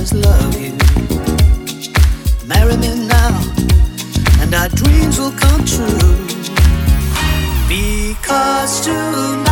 just love you. Marry me now, and our dreams will come true. Because tonight.